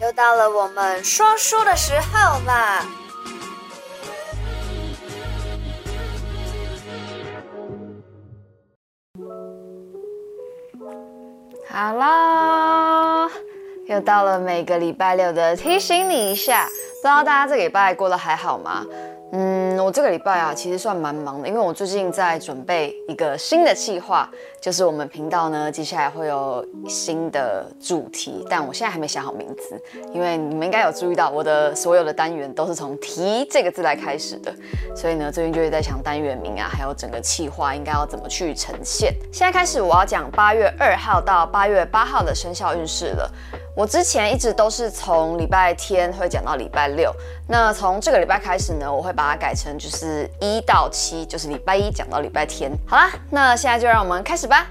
又到了我们说书的时候啦好啦又到了每个礼拜六的提醒你一下，不知道大家这个礼拜过得还好吗？嗯，我这个礼拜啊，其实算蛮忙的，因为我最近在准备一个新的计划，就是我们频道呢，接下来会有新的主题，但我现在还没想好名字，因为你们应该有注意到，我的所有的单元都是从“提”这个字来开始的，所以呢，最近就是在想单元名啊，还有整个计划应该要怎么去呈现。现在开始，我要讲八月二号到八月八号的生肖运势了。我之前一直都是从礼拜天会讲到礼拜六，那从这个礼拜开始呢，我会把它改成就是一到七，就是礼拜一讲到礼拜天。好啦，那现在就让我们开始吧。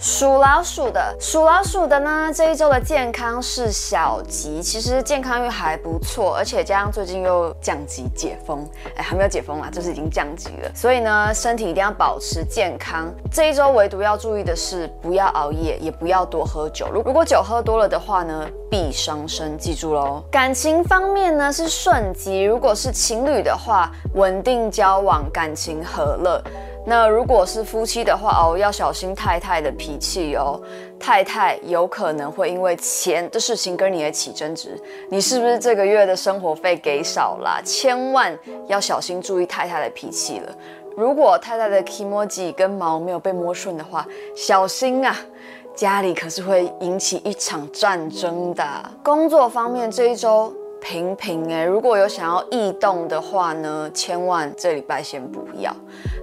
属老鼠的，属老鼠的呢，这一周的健康是小吉，其实健康运还不错，而且加上最近又降级解封，哎，还没有解封啦，就是已经降级了，所以呢，身体一定要保持健康。这一周唯独要注意的是，不要熬夜，也不要多喝酒。如如果酒喝多了的话呢，必伤身，记住喽。感情方面呢是顺吉，如果是情侣的话，稳定交往，感情和乐。那如果是夫妻的话哦，要小心太太的脾气哦。太太有可能会因为钱的事情跟你也起争执。你是不是这个月的生活费给少了？千万要小心注意太太的脾气了。如果太太的 k 墨迹跟毛没有被摸顺的话，小心啊，家里可是会引起一场战争的。工作方面这一周。平平哎，如果有想要异动的话呢，千万这礼拜先不要。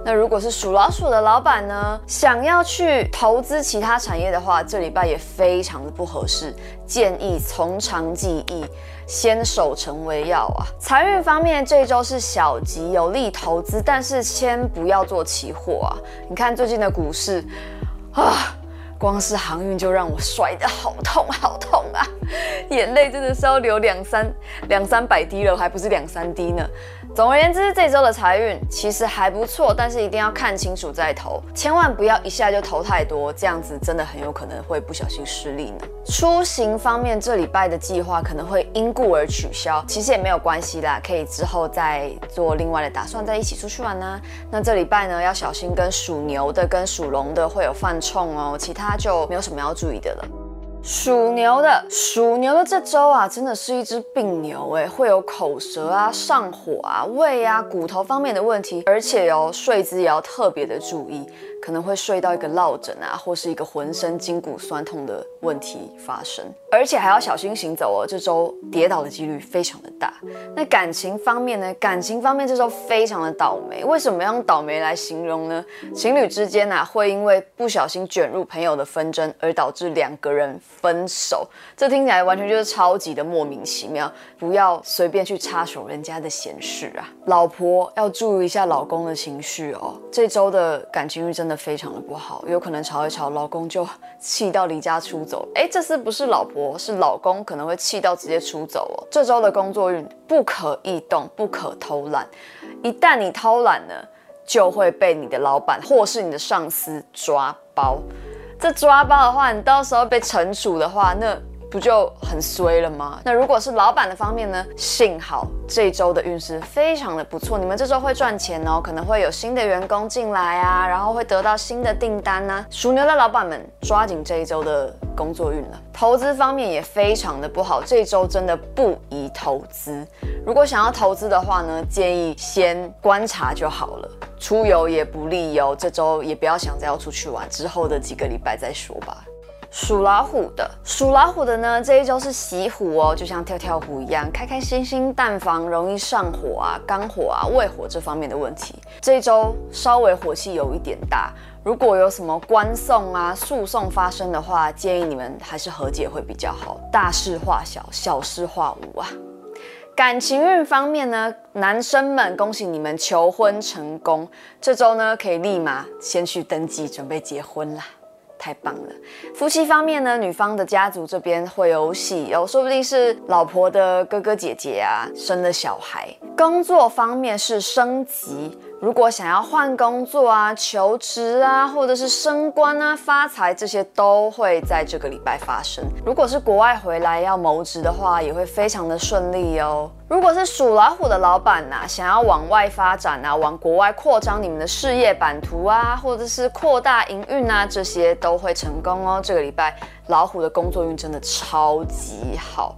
那如果是属老鼠的老板呢，想要去投资其他产业的话，这礼拜也非常的不合适，建议从长计议，先守成为要啊。财运方面，这周是小吉，有利投资，但是先不要做期货啊。你看最近的股市啊。光是航运就让我摔得好痛好痛啊，眼泪真的是要流两三两三百滴了，还不是两三滴呢。总而言之，这周的财运其实还不错，但是一定要看清楚再投，千万不要一下就投太多，这样子真的很有可能会不小心失利呢。出行方面，这礼拜的计划可能会因故而取消，其实也没有关系啦，可以之后再做另外的打算，再一起出去玩呢。那这礼拜呢，要小心跟属牛的跟属龙的会有犯冲哦，其他就没有什么要注意的了。属牛的，属牛的这周啊，真的是一只病牛哎，会有口舌啊、上火啊、胃啊、骨头方面的问题，而且哦，睡姿也要特别的注意。可能会睡到一个落枕啊，或是一个浑身筋骨酸痛的问题发生，而且还要小心行走哦。这周跌倒的几率非常的大。那感情方面呢？感情方面这周非常的倒霉。为什么要用倒霉来形容呢？情侣之间啊，会因为不小心卷入朋友的纷争而导致两个人分手。这听起来完全就是超级的莫名其妙。不要随便去插手人家的闲事啊。老婆要注意一下老公的情绪哦。这周的感情运真的。非常的不好，有可能吵一吵，老公就气到离家出走。哎，这次不是老婆，是老公可能会气到直接出走哦。这周的工作运不可异动，不可偷懒。一旦你偷懒了，就会被你的老板或是你的上司抓包。这抓包的话，你到时候被惩处的话，那。不就很衰了吗？那如果是老板的方面呢？幸好这周的运势非常的不错，你们这周会赚钱哦，可能会有新的员工进来啊，然后会得到新的订单呢。属牛的老板们抓紧这一周的工作运了。投资方面也非常的不好，这周真的不宜投资。如果想要投资的话呢，建议先观察就好了。出游也不利哦，这周也不要想着要出去玩，之后的几个礼拜再说吧。属老虎的，属老虎的呢，这一周是喜虎哦，就像跳跳虎一样，开开心心，但防容易上火啊、肝火啊、胃火这方面的问题。这一周稍微火气有一点大，如果有什么官送啊、诉讼发生的话，建议你们还是和解会比较好。大事化小，小事化无啊。感情运方面呢，男生们恭喜你们求婚成功，这周呢可以立马先去登记准备结婚啦。太棒了！夫妻方面呢，女方的家族这边会有喜哦，说不定是老婆的哥哥姐姐啊生了小孩，工作方面是升级。如果想要换工作啊、求职啊，或者是升官啊、发财，这些都会在这个礼拜发生。如果是国外回来要谋职的话，也会非常的顺利哦。如果是属老虎的老板呐、啊，想要往外发展啊，往国外扩张你们的事业版图啊，或者是扩大营运啊，这些都会成功哦。这个礼拜老虎的工作运真的超级好。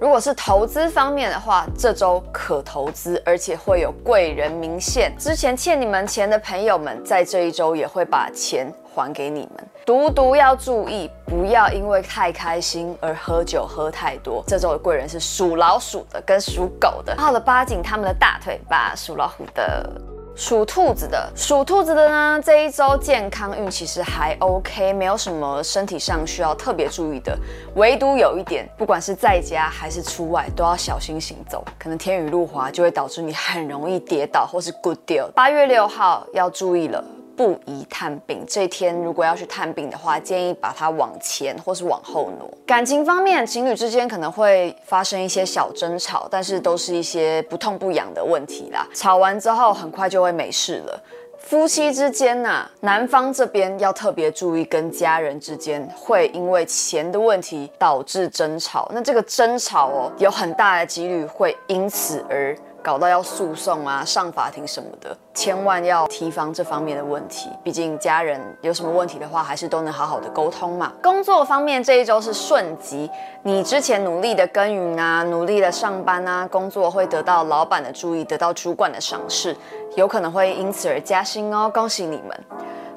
如果是投资方面的话，这周可投资，而且会有贵人明现。之前欠你们钱的朋友们，在这一周也会把钱还给你们。独独要注意，不要因为太开心而喝酒喝太多。这周的贵人是属老鼠的跟属狗的，好了，扒紧他们的大腿吧，属老虎的。属兔子的，属兔子的呢，这一周健康运其实还 OK，没有什么身体上需要特别注意的，唯独有一点，不管是在家还是出外，都要小心行走，可能天雨路滑就会导致你很容易跌倒或是 good deal。八月六号要注意了。不宜探病，这天如果要去探病的话，建议把它往前或是往后挪。感情方面，情侣之间可能会发生一些小争吵，但是都是一些不痛不痒的问题啦。吵完之后很快就会没事了。夫妻之间呢、男方这边要特别注意，跟家人之间会因为钱的问题导致争吵。那这个争吵哦，有很大的几率会因此而。搞到要诉讼啊，上法庭什么的，千万要提防这方面的问题。毕竟家人有什么问题的话，还是都能好好的沟通嘛。工作方面这一周是顺吉，你之前努力的耕耘啊，努力的上班啊，工作会得到老板的注意，得到主管的赏识，有可能会因此而加薪哦，恭喜你们。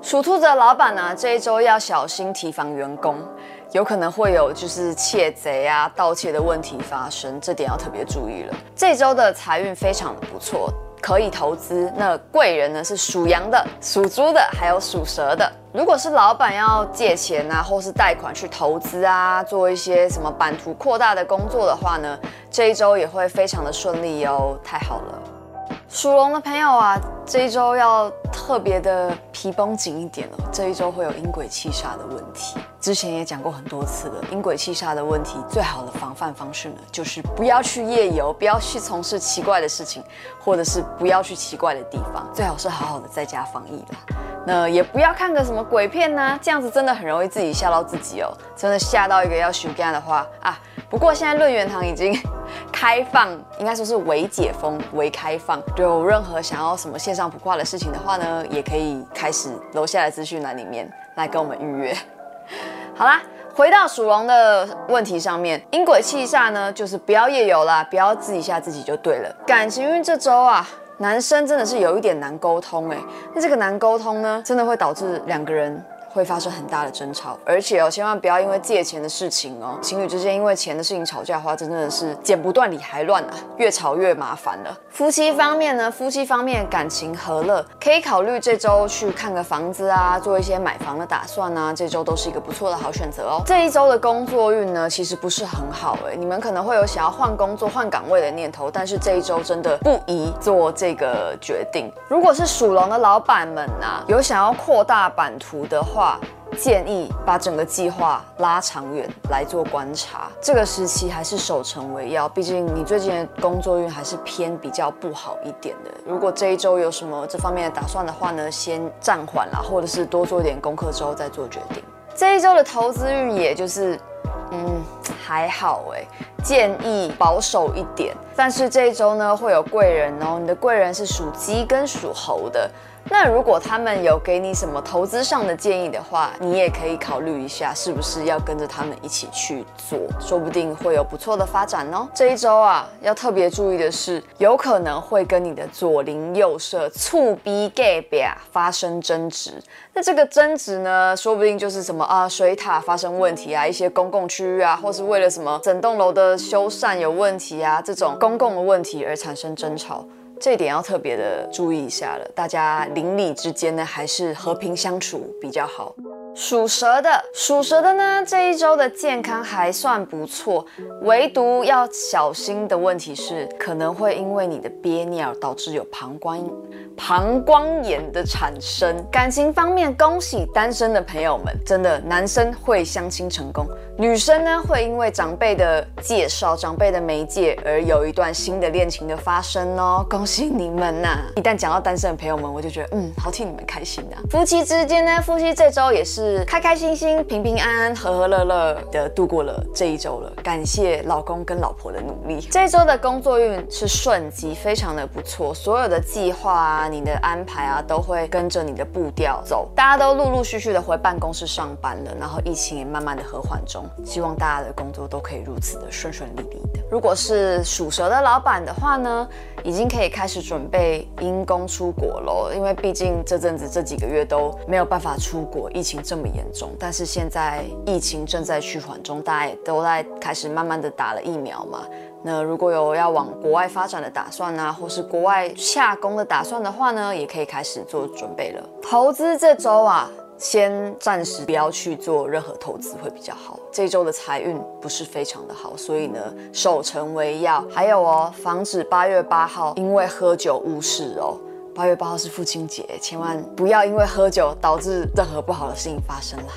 属兔子的老板呢，这一周要小心提防员工。有可能会有就是窃贼啊、盗窃的问题发生，这点要特别注意了。这周的财运非常的不错，可以投资。那贵人呢是属羊的、属猪的，还有属蛇的。如果是老板要借钱啊，或是贷款去投资啊，做一些什么版图扩大的工作的话呢，这一周也会非常的顺利哦，太好了。属龙的朋友啊，这一周要特别的皮绷紧一点了，这一周会有阴鬼气煞的问题。之前也讲过很多次了，阴鬼气煞的问题，最好的防范方式呢，就是不要去夜游，不要去从事奇怪的事情，或者是不要去奇怪的地方，最好是好好的在家防疫啦。那也不要看个什么鬼片呐、啊，这样子真的很容易自己吓到自己哦，真的吓到一个要休假的话啊。不过现在论元堂已经开放，应该说是微解封、微开放，有任何想要什么线上普卦的事情的话呢，也可以开始楼下的资讯栏里面来跟我们预约。好啦，回到属龙的问题上面，阴鬼气煞呢，就是不要夜游啦，不要自己吓自己就对了。感情运这周啊，男生真的是有一点难沟通哎，那这个难沟通呢，真的会导致两个人。会发生很大的争吵，而且哦，千万不要因为借钱的事情哦，情侣之间因为钱的事情吵架的话，真的是剪不断理还乱啊，越吵越麻烦了。夫妻方面呢，夫妻方面感情和乐，可以考虑这周去看个房子啊，做一些买房的打算啊，这周都是一个不错的好选择哦。这一周的工作运呢，其实不是很好哎，你们可能会有想要换工作、换岗位的念头，但是这一周真的不宜做这个决定。如果是属龙的老板们啊，有想要扩大版图的话，建议把整个计划拉长远来做观察，这个时期还是守成为要。毕竟你最近的工作运还是偏比较不好一点的。如果这一周有什么这方面的打算的话呢，先暂缓啦，或者是多做一点功课之后再做决定。这一周的投资运也就是，嗯，还好哎，建议保守一点。但是这一周呢，会有贵人哦，你的贵人是属鸡跟属猴的。那如果他们有给你什么投资上的建议的话，你也可以考虑一下，是不是要跟着他们一起去做，说不定会有不错的发展哦。这一周啊，要特别注意的是，有可能会跟你的左邻右舍、厝边隔壁发生争执。那这个争执呢，说不定就是什么啊，水塔发生问题啊，一些公共区域啊，或是为了什么整栋楼的修缮有问题啊，这种公共的问题而产生争吵。这一点要特别的注意一下了，大家邻里之间呢，还是和平相处比较好。属蛇的，属蛇的呢，这一周的健康还算不错，唯独要小心的问题是，可能会因为你的憋尿导致有膀胱膀胱炎的产生。感情方面，恭喜单身的朋友们，真的男生会相亲成功，女生呢会因为长辈的介绍、长辈的媒介而有一段新的恋情的发生哦，恭喜你们呐、一旦讲到单身的朋友们，我就觉得嗯，好替你们开心啊。夫妻之间呢，夫妻这周也是。是开开心心、平平安安、和和乐乐的度过了这一周了。感谢老公跟老婆的努力。这一周的工作运是顺机，非常的不错。所有的计划啊、你的安排啊，都会跟着你的步调走。大家都陆陆续续的回办公室上班了，然后疫情也慢慢的和缓中。希望大家的工作都可以如此的顺顺利利。如果是属蛇的老板的话呢，已经可以开始准备因公出国喽。因为毕竟这阵子这几个月都没有办法出国，疫情。这么严重，但是现在疫情正在趋缓中，大家也都在开始慢慢的打了疫苗嘛。那如果有要往国外发展的打算、啊，或是国外下工的打算的话呢，也可以开始做准备了。投资这周啊，先暂时不要去做任何投资会比较好。这周的财运不是非常的好，所以呢，守成为要。还有哦，防止八月八号因为喝酒误事哦。八月八号是父亲节，千万不要因为喝酒导致任何不好的事情发生啦。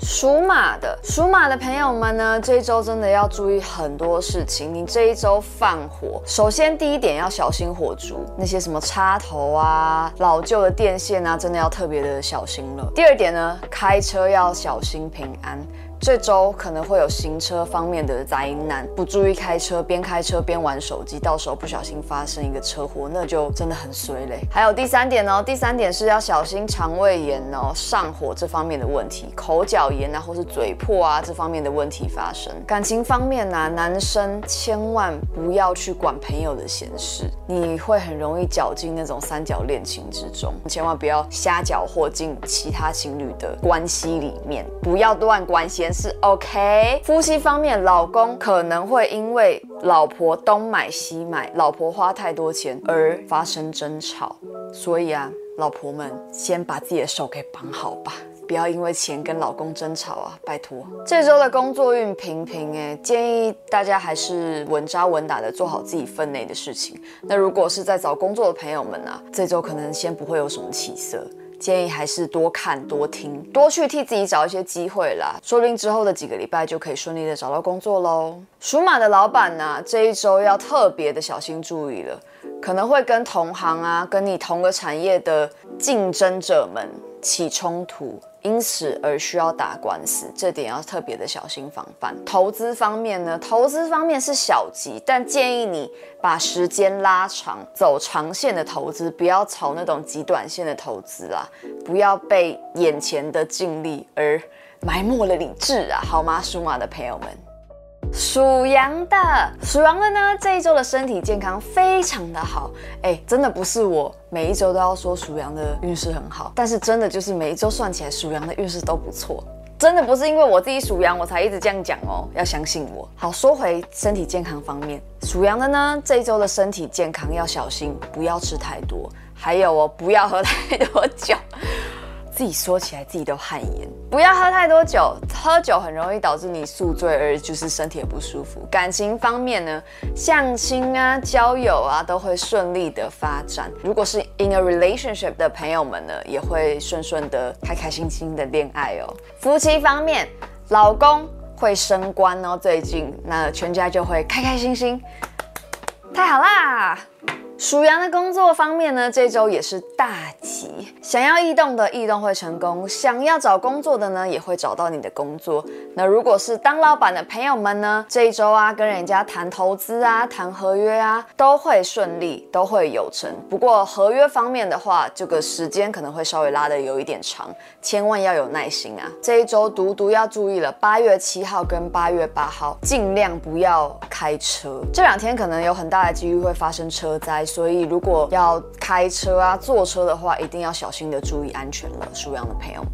属马的，属马的朋友们呢，这一周真的要注意很多事情。你这一周放火，首先第一点要小心火烛，那些什么插头啊、老旧的电线啊，真的要特别的小心了。第二点呢，开车要小心平安。这周可能会有行车方面的灾难，不注意开车，边开车边玩手机，到时候不小心发生一个车祸，那就真的很衰嘞。还有第三点哦，第三点是要小心肠胃炎哦，上火这方面的问题，口角炎啊，或是嘴破啊这方面的问题发生。感情方面呢、男生千万不要去管朋友的闲事，你会很容易搅进那种三角恋情之中，千万不要瞎搅和进其他情侣的关系里面，不要乱关心。是 OK，夫妻方面，老公可能会因为老婆东买西买，老婆花太多钱而发生争吵，所以啊，老婆们先把自己的手给绑好吧，不要因为钱跟老公争吵啊，拜托。这周的工作运平平哎，建议大家还是稳扎稳打的做好自己分内的事情。那如果是在找工作的朋友们啊，这周可能先不会有什么起色。建议还是多看多听，多去替自己找一些机会啦，说不定之后的几个礼拜就可以顺利的找到工作喽。属马的老板呢、啊，这一周要特别的小心注意了，可能会跟同行啊，跟你同个产业的竞争者们起冲突。因此而需要打官司，这点要特别的小心防范。投资方面呢，投资方面是小吉，但建议你把时间拉长，走长线的投资，不要炒那种极短线的投资啦，不要被眼前的净利而埋没了理智啊，好吗？属马的朋友们。属羊的，属羊的呢，这一周的身体健康非常的好，哎，真的不是我每一周都要说属羊的运势很好，但是真的就是每一周算起来属羊的运势都不错，真的不是因为我自己属羊我才一直这样讲哦，要相信我。好，说回身体健康方面，属羊的呢，这一周的身体健康要小心，不要吃太多，还有哦，不要喝太多酒。自己说起来自己都汗颜，不要喝太多酒，喝酒很容易导致你宿醉，而就是身体也不舒服。感情方面呢，相亲啊、交友啊都会顺利的发展。如果是 in a relationship 的朋友们呢，也会顺顺的、开开心心的恋爱哦。夫妻方面，老公会升官哦，最近那全家就会开开心心，太好啦！属羊的工作方面呢，这周也是大吉。想要异动的异动会成功，想要找工作的呢，也会找到你的工作。那如果是当老板的朋友们呢，这一周啊，跟人家谈投资啊、谈合约啊，都会顺利，都会有成。不过合约方面的话，这个时间可能会稍微拉得有一点长，千万要有耐心啊。这一周独独要注意了，八月七号跟八月八号，尽量不要开车。这两天可能有很大的几率会发生车灾。所以，如果要开车啊、坐车的话，一定要小心的注意安全了。属羊的朋友们，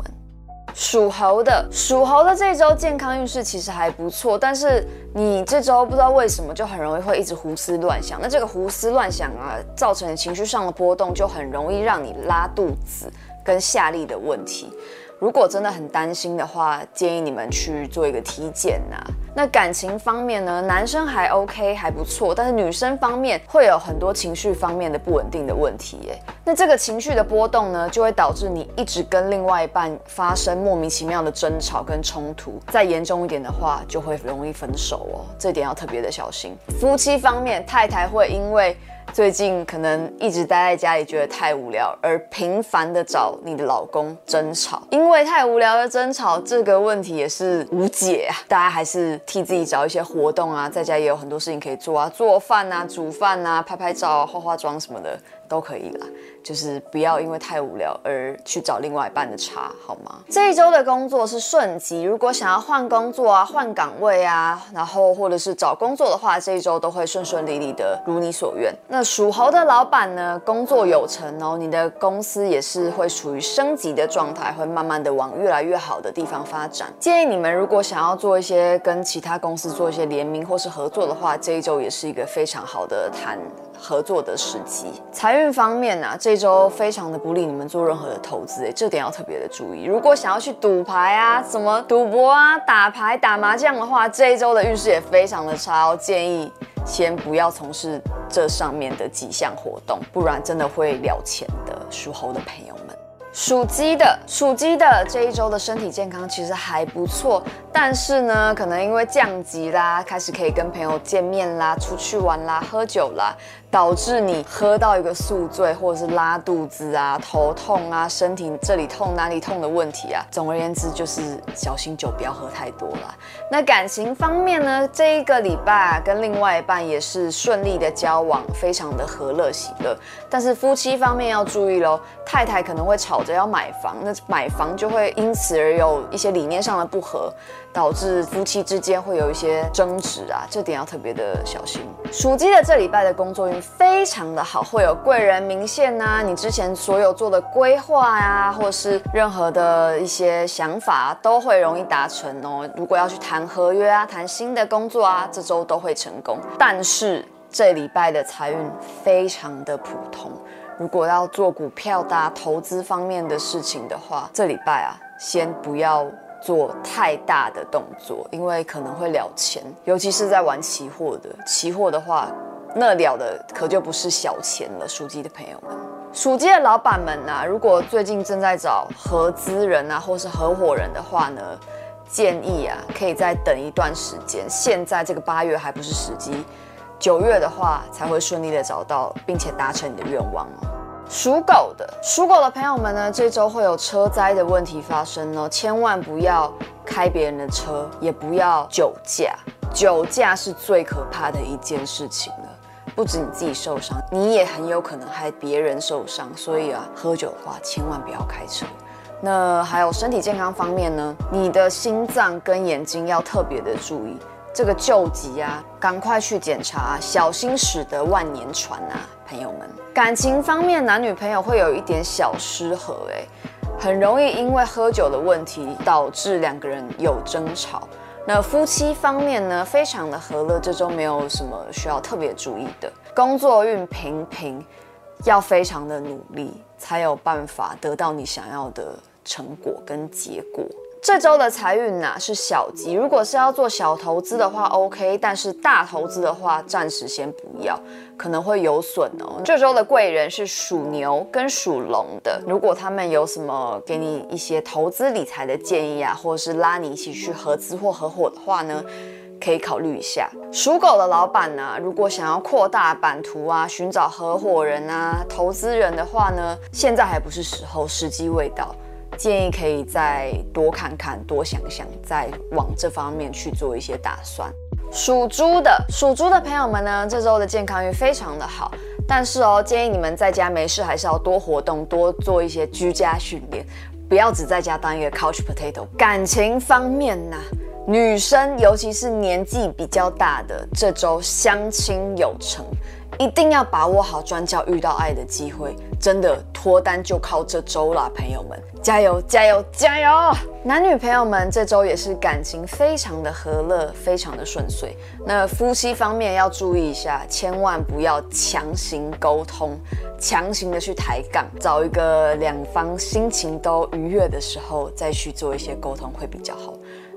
属猴的，属猴的这周健康运势其实还不错，但是你这周不知道为什么就很容易会一直胡思乱想。那这个胡思乱想啊，造成的情绪上的波动，就很容易让你拉肚子跟下痢的问题。如果真的很担心的话，建议你们去做一个体检呐。那感情方面呢，男生还 OK 还不错，但是女生方面会有很多情绪方面的不稳定的问题耶。那这个情绪的波动呢，就会导致你一直跟另外一半发生莫名其妙的争吵跟冲突，再严重一点的话，就会容易分手哦。这点要特别的小心。夫妻方面，太太会因为最近可能一直待在家里，觉得太无聊，而频繁的找你的老公争吵。因为太无聊的争吵，这个问题也是无解啊。大家还是替自己找一些活动啊，在家也有很多事情可以做啊，做饭啊，煮饭啊，拍拍照啊，化化妆什么的都可以啦。就是不要因为太无聊而去找另外一半的茬，好吗？这一周的工作是顺吉，如果想要换工作啊、换岗位啊，然后或者是找工作的话，这一周都会顺顺利利的如你所愿。那属猴的老板呢，工作有成哦，你的公司也是会处于升级的状态，会慢慢的往越来越好的地方发展。建议你们如果想要做一些跟其他公司做一些联名或是合作的话，这一周也是一个非常好的谈合作的时机。财运方面呢、啊，这周非常的不利你们做任何的投资，哎，这点要特别的注意。如果想要去赌牌啊、什么赌博啊、打牌、打麻将的话，这一周的运势也非常的差哦。建议先不要从事这上面的几项活动，不然真的会了钱的。属猴的朋友们。属鸡的，属鸡的这一周的身体健康其实还不错，但是呢，可能因为降级啦，开始可以跟朋友见面啦，出去玩啦，喝酒啦。导致你喝到一个宿醉，或者是拉肚子啊、头痛啊、身体这里痛哪里痛的问题啊。总而言之，就是小心酒不要喝太多了。那感情方面呢，这一个礼拜，跟另外一半也是顺利的交往，非常的和乐喜乐。但是夫妻方面要注意喽，太太可能会吵着要买房，那买房就会因此而有一些理念上的不合。导致夫妻之间会有一些争执啊，这点要特别的小心。属鸡的这礼拜的工作运非常的好，会有贵人明现呐，你之前所有做的规划呀，或是任何的一些想法都会容易达成哦。如果要去谈合约啊，谈新的工作啊，这周都会成功。但是这礼拜的财运非常的普通，如果要做股票的投资方面的事情的话，这礼拜啊，先不要。做太大的动作，因为可能会了钱，尤其是在玩期货的。期货的话，那了的可就不是小钱了。属鸡的朋友们，属鸡的老板们啊，如果最近正在找合资人啊，或是合伙人的话呢，建议啊，可以再等一段时间。现在这个八月还不是时机，九月的话才会顺利的找到，并且达成你的愿望哦。属狗的，属狗的朋友们呢，这周会有车灾的问题发生哦，千万不要开别人的车，也不要酒驾，酒驾是最可怕的一件事情。不止你自己受伤，你也很有可能害别人受伤。所以啊，喝酒的话千万不要开车。那还有身体健康方面呢，你的心脏跟眼睛要特别的注意。这个救急啊，赶快去检查，小心驶得万年船啊，朋友们。感情方面，男女朋友会有一点小失和，哎，很容易因为喝酒的问题导致两个人有争吵。那夫妻方面呢，非常的和乐，这周没有什么需要特别注意的。工作运平平，要非常的努力，才有办法得到你想要的成果跟结果。这周的财运呐是小吉，如果是要做小投资的话，OK，但是大投资的话，暂时先不要，可能会有损哦。这周的贵人是属牛跟属龙的，如果他们有什么给你一些投资理财的建议啊，或者是拉你一起去合资或合伙的话呢，可以考虑一下。属狗的老板呢，如果想要扩大版图啊，寻找合伙人啊、投资人的话呢，现在还不是时候，时机未到。建议可以再多看看，多想想，再往这方面去做一些打算。属猪的，属猪的朋友们呢，这周的健康运非常的好，但是哦，建议你们在家没事还是要多活动，多做一些居家训练，不要只在家当一个 couch potato。感情方面呢，女生尤其是年纪比较大的，这周相亲有成。一定要把握好专教遇到爱的机会，真的脱单就靠这周啦，朋友们，加油加油加油！男女朋友们这周也是感情非常的和乐，非常的顺遂。那夫妻方面要注意一下，千万不要强行沟通，强行的去抬杠，找一个两方心情都愉悦的时候再去做一些沟通会比较好。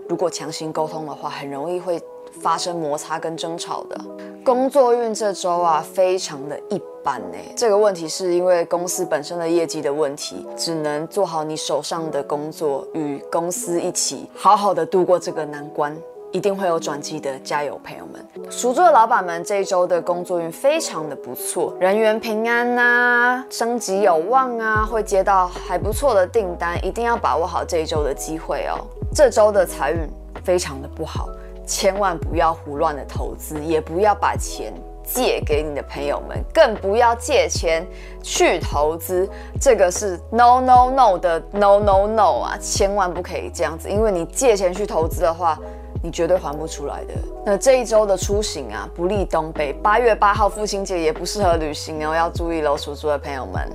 如果强行沟通的话，很容易会发生摩擦跟争吵的。工作运这周啊，非常的一般呢。这个问题是因为公司本身的业绩的问题，只能做好你手上的工作，与公司一起好好的度过这个难关，一定会有转机的，加油，朋友们！属猪的老板们这一周的工作运非常的不错，人缘平安、啊，升级有望啊，会接到还不错的订单，一定要把握好这一周的机会哦。这周的财运非常的不好。千万不要胡乱的投资，也不要把钱借给你的朋友们，更不要借钱去投资。这个是 no no no 的 no no no 啊，千万不可以这样子，因为你借钱去投资的话，你绝对还不出来的。那这一周的出行啊，不利东北。八月八号父亲节也不适合旅行哦，要注意喽，属猪的朋友们。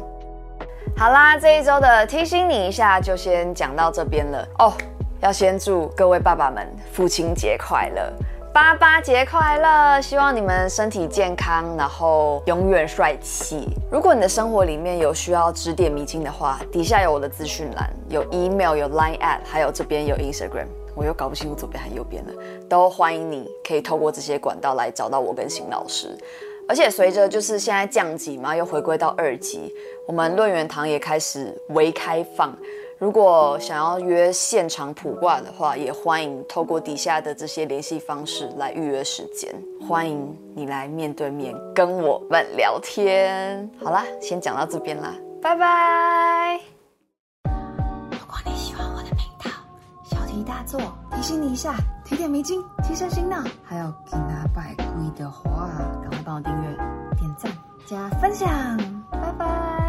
好啦，这一周的提醒你一下，就先讲到这边了哦。要先祝各位爸爸们父亲节快乐，爸爸节快乐！希望你们身体健康，然后永远帅气。如果你的生活里面有需要指点迷津的话，底下有我的资讯栏，有 email，有 line at，还有这边有 Instagram，我又搞不清楚左边还右边了，都欢迎你可以透过这些管道来找到我跟邢老师。而且随着就是现在降级嘛，又回归到二级，我们论元堂也开始微开放。如果想要约现场卜卦的话，也欢迎透过底下的这些联系方式来预约时间。欢迎你来面对面跟我们聊天。好啦，先讲到这边啦，拜拜。如果你喜欢我的频道，小题大做，提醒你一下，提点迷津，提升心脑。还有给他拜跪的话，赶快帮我订阅、点赞、加分享。拜拜